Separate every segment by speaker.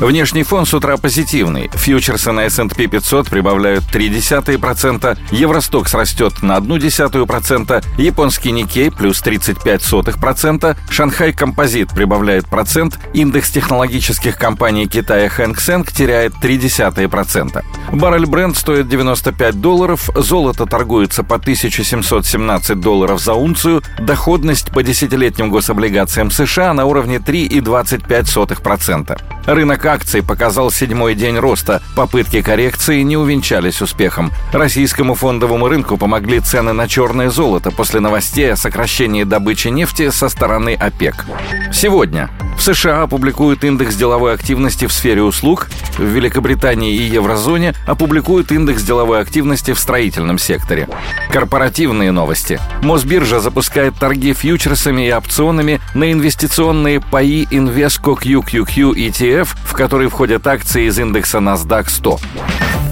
Speaker 1: Внешний фон с утра позитивный. Фьючерсы на S&P 500 прибавляют 0,3%, Евростокс растет на 0,1%, японский Никей плюс 35%, Шанхай Композит прибавляет процент, индекс технологических компаний Китая Хэнк Сэнк теряет 0,3%. Баррель бренд стоит 95 долларов, золото торгуется по 1717 долларов за унцию, доходность по десятилетним гособлигациям США на уровне 3,25%. Рынок акций показал седьмой день роста. Попытки коррекции не увенчались успехом. Российскому фондовому рынку помогли цены на черное золото после новостей о сокращении добычи нефти со стороны ОПЕК. Сегодня в США опубликуют индекс деловой активности в сфере услуг, в Великобритании и еврозоне опубликуют индекс деловой активности в строительном секторе. Корпоративные новости. Мосбиржа запускает торги фьючерсами и опционами на инвестиционные паи Invesco QQQ ETF, в который входят акции из индекса NASDAQ 100.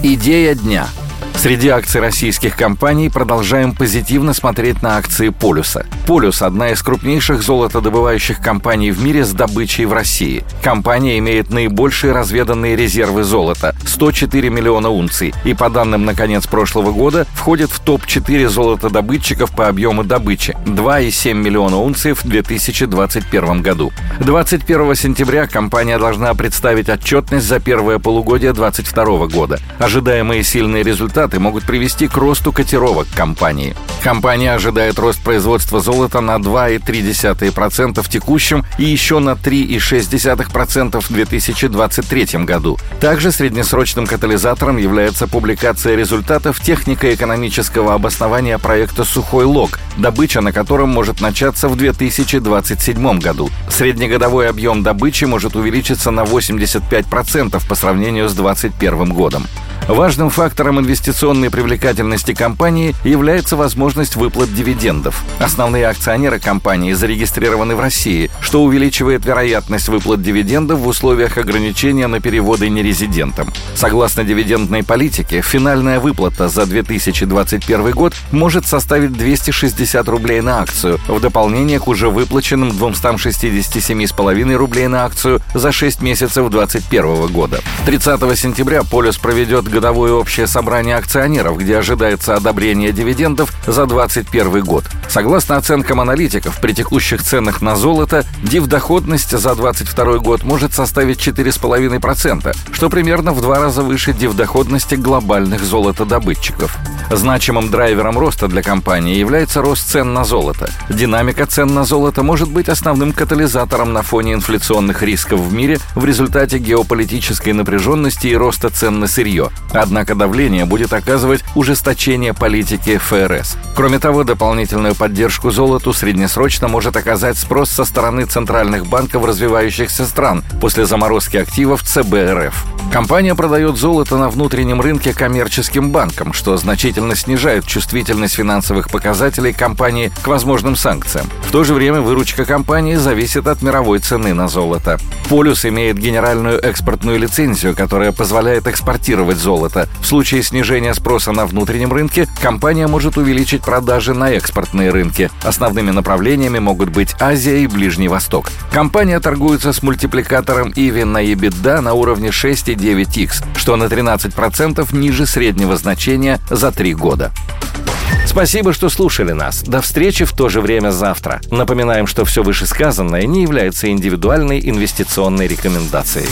Speaker 1: Идея дня – Среди акций российских компаний продолжаем позитивно смотреть на акции «Полюса». «Полюс» — одна из крупнейших золотодобывающих компаний в мире с добычей в России. Компания имеет наибольшие разведанные резервы золота — 104 миллиона унций, и по данным на конец прошлого года входит в топ-4 золотодобытчиков по объему добычи — 2,7 миллиона унций в 2021 году. 21 сентября компания должна представить отчетность за первое полугодие 2022 года. Ожидаемые сильные результаты результаты могут привести к росту котировок компании. Компания ожидает рост производства золота на 2,3% в текущем и еще на 3,6% в 2023 году. Также среднесрочным катализатором является публикация результатов технико-экономического обоснования проекта «Сухой лог», добыча на котором может начаться в 2027 году. Среднегодовой объем добычи может увеличиться на 85% по сравнению с 2021 годом. Важным фактором инвестиционной привлекательности компании является возможность выплат дивидендов. Основные акционеры компании зарегистрированы в России, что увеличивает вероятность выплат дивидендов в условиях ограничения на переводы нерезидентам. Согласно дивидендной политике, финальная выплата за 2021 год может составить 260 рублей на акцию, в дополнение к уже выплаченным 267,5 рублей на акцию за 6 месяцев 2021 года. 30 сентября Полюс проведет годовое общее собрание акционеров, где ожидается одобрение дивидендов за 2021 год. Согласно оценкам аналитиков, при текущих ценах на золото див-доходность за 2022 год может составить 4,5%, что примерно в два раза выше див-доходности глобальных золотодобытчиков. Значимым драйвером роста для компании является рост цен на золото. Динамика цен на золото может быть основным катализатором на фоне инфляционных рисков в мире в результате геополитической напряженности и роста цен на сырье. Однако давление будет оказывать ужесточение политики ФРС. Кроме того, дополнительную поддержку золоту среднесрочно может оказать спрос со стороны центральных банков развивающихся стран после заморозки активов ЦБ РФ. Компания продает золото на внутреннем рынке коммерческим банкам, что значительно снижает чувствительность финансовых показателей компании к возможным санкциям. В то же время выручка компании зависит от мировой цены на золото. Полюс имеет генеральную экспортную лицензию, которая позволяет экспортировать золото. В случае снижения спроса на внутреннем рынке компания может увеличить продажи на экспортные рынки. Основными направлениями могут быть Азия и Ближний Восток. Компания торгуется с мультипликатором EV на EBITDA на уровне 6,9 9X, что на 13% ниже среднего значения за три года. Спасибо, что слушали нас. До встречи в то же время завтра. Напоминаем, что все вышесказанное не является индивидуальной инвестиционной рекомендацией.